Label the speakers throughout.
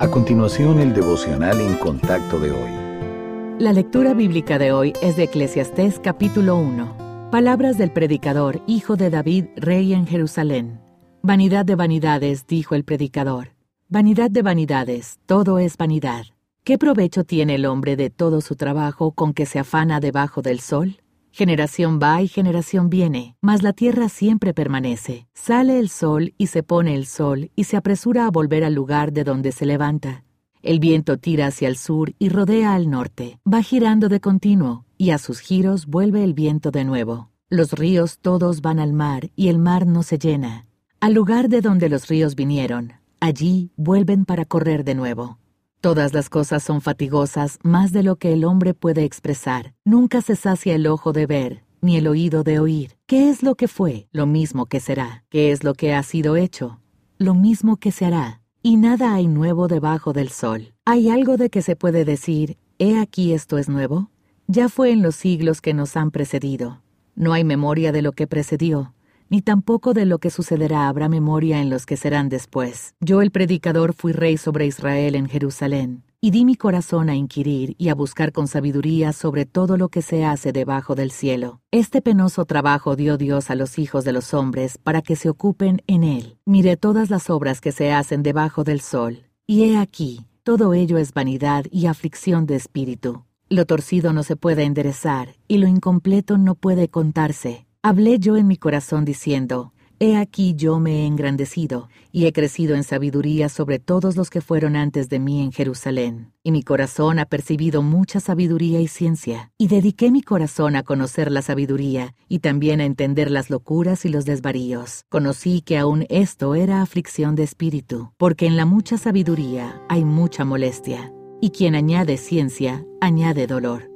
Speaker 1: A continuación, el devocional en contacto de hoy.
Speaker 2: La lectura bíblica de hoy es de Eclesiastés capítulo 1. Palabras del predicador, hijo de David, rey en Jerusalén. Vanidad de vanidades, dijo el predicador. Vanidad de vanidades, todo es vanidad. ¿Qué provecho tiene el hombre de todo su trabajo con que se afana debajo del sol? Generación va y generación viene, mas la tierra siempre permanece. Sale el sol y se pone el sol y se apresura a volver al lugar de donde se levanta. El viento tira hacia el sur y rodea al norte, va girando de continuo, y a sus giros vuelve el viento de nuevo. Los ríos todos van al mar y el mar no se llena. Al lugar de donde los ríos vinieron, allí vuelven para correr de nuevo. Todas las cosas son fatigosas más de lo que el hombre puede expresar. Nunca se sacia el ojo de ver, ni el oído de oír. ¿Qué es lo que fue? Lo mismo que será. ¿Qué es lo que ha sido hecho? Lo mismo que se hará. Y nada hay nuevo debajo del sol. ¿Hay algo de que se puede decir, he aquí esto es nuevo? Ya fue en los siglos que nos han precedido. No hay memoria de lo que precedió ni tampoco de lo que sucederá habrá memoria en los que serán después. Yo el predicador fui rey sobre Israel en Jerusalén, y di mi corazón a inquirir y a buscar con sabiduría sobre todo lo que se hace debajo del cielo. Este penoso trabajo dio Dios a los hijos de los hombres para que se ocupen en él. Miré todas las obras que se hacen debajo del sol, y he aquí, todo ello es vanidad y aflicción de espíritu. Lo torcido no se puede enderezar, y lo incompleto no puede contarse. Hablé yo en mi corazón diciendo, He aquí yo me he engrandecido, y he crecido en sabiduría sobre todos los que fueron antes de mí en Jerusalén. Y mi corazón ha percibido mucha sabiduría y ciencia, y dediqué mi corazón a conocer la sabiduría, y también a entender las locuras y los desvaríos. Conocí que aún esto era aflicción de espíritu, porque en la mucha sabiduría hay mucha molestia, y quien añade ciencia, añade dolor.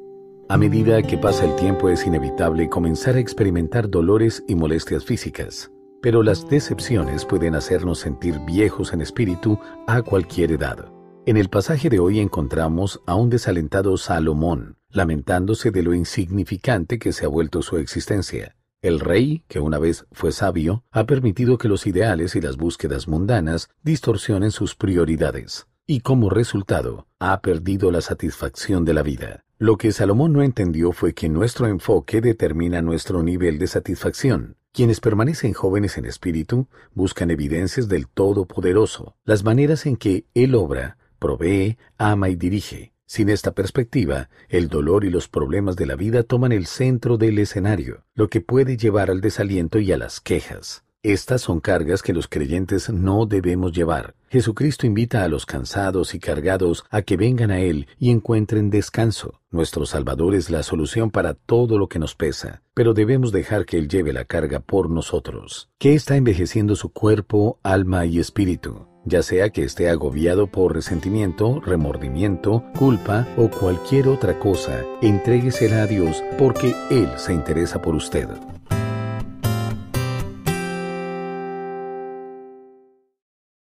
Speaker 1: A medida que pasa el tiempo es inevitable comenzar a experimentar dolores y molestias físicas, pero las decepciones pueden hacernos sentir viejos en espíritu a cualquier edad. En el pasaje de hoy encontramos a un desalentado Salomón, lamentándose de lo insignificante que se ha vuelto su existencia. El rey, que una vez fue sabio, ha permitido que los ideales y las búsquedas mundanas distorsionen sus prioridades, y como resultado, ha perdido la satisfacción de la vida. Lo que Salomón no entendió fue que nuestro enfoque determina nuestro nivel de satisfacción. Quienes permanecen jóvenes en espíritu buscan evidencias del Todopoderoso, las maneras en que Él obra, provee, ama y dirige. Sin esta perspectiva, el dolor y los problemas de la vida toman el centro del escenario, lo que puede llevar al desaliento y a las quejas. Estas son cargas que los creyentes no debemos llevar. Jesucristo invita a los cansados y cargados a que vengan a Él y encuentren descanso. Nuestro Salvador es la solución para todo lo que nos pesa, pero debemos dejar que Él lleve la carga por nosotros. ¿Qué está envejeciendo su cuerpo, alma y espíritu? ya sea que esté agobiado por resentimiento, remordimiento, culpa o cualquier otra cosa, entréguesela a Dios porque Él se interesa por usted.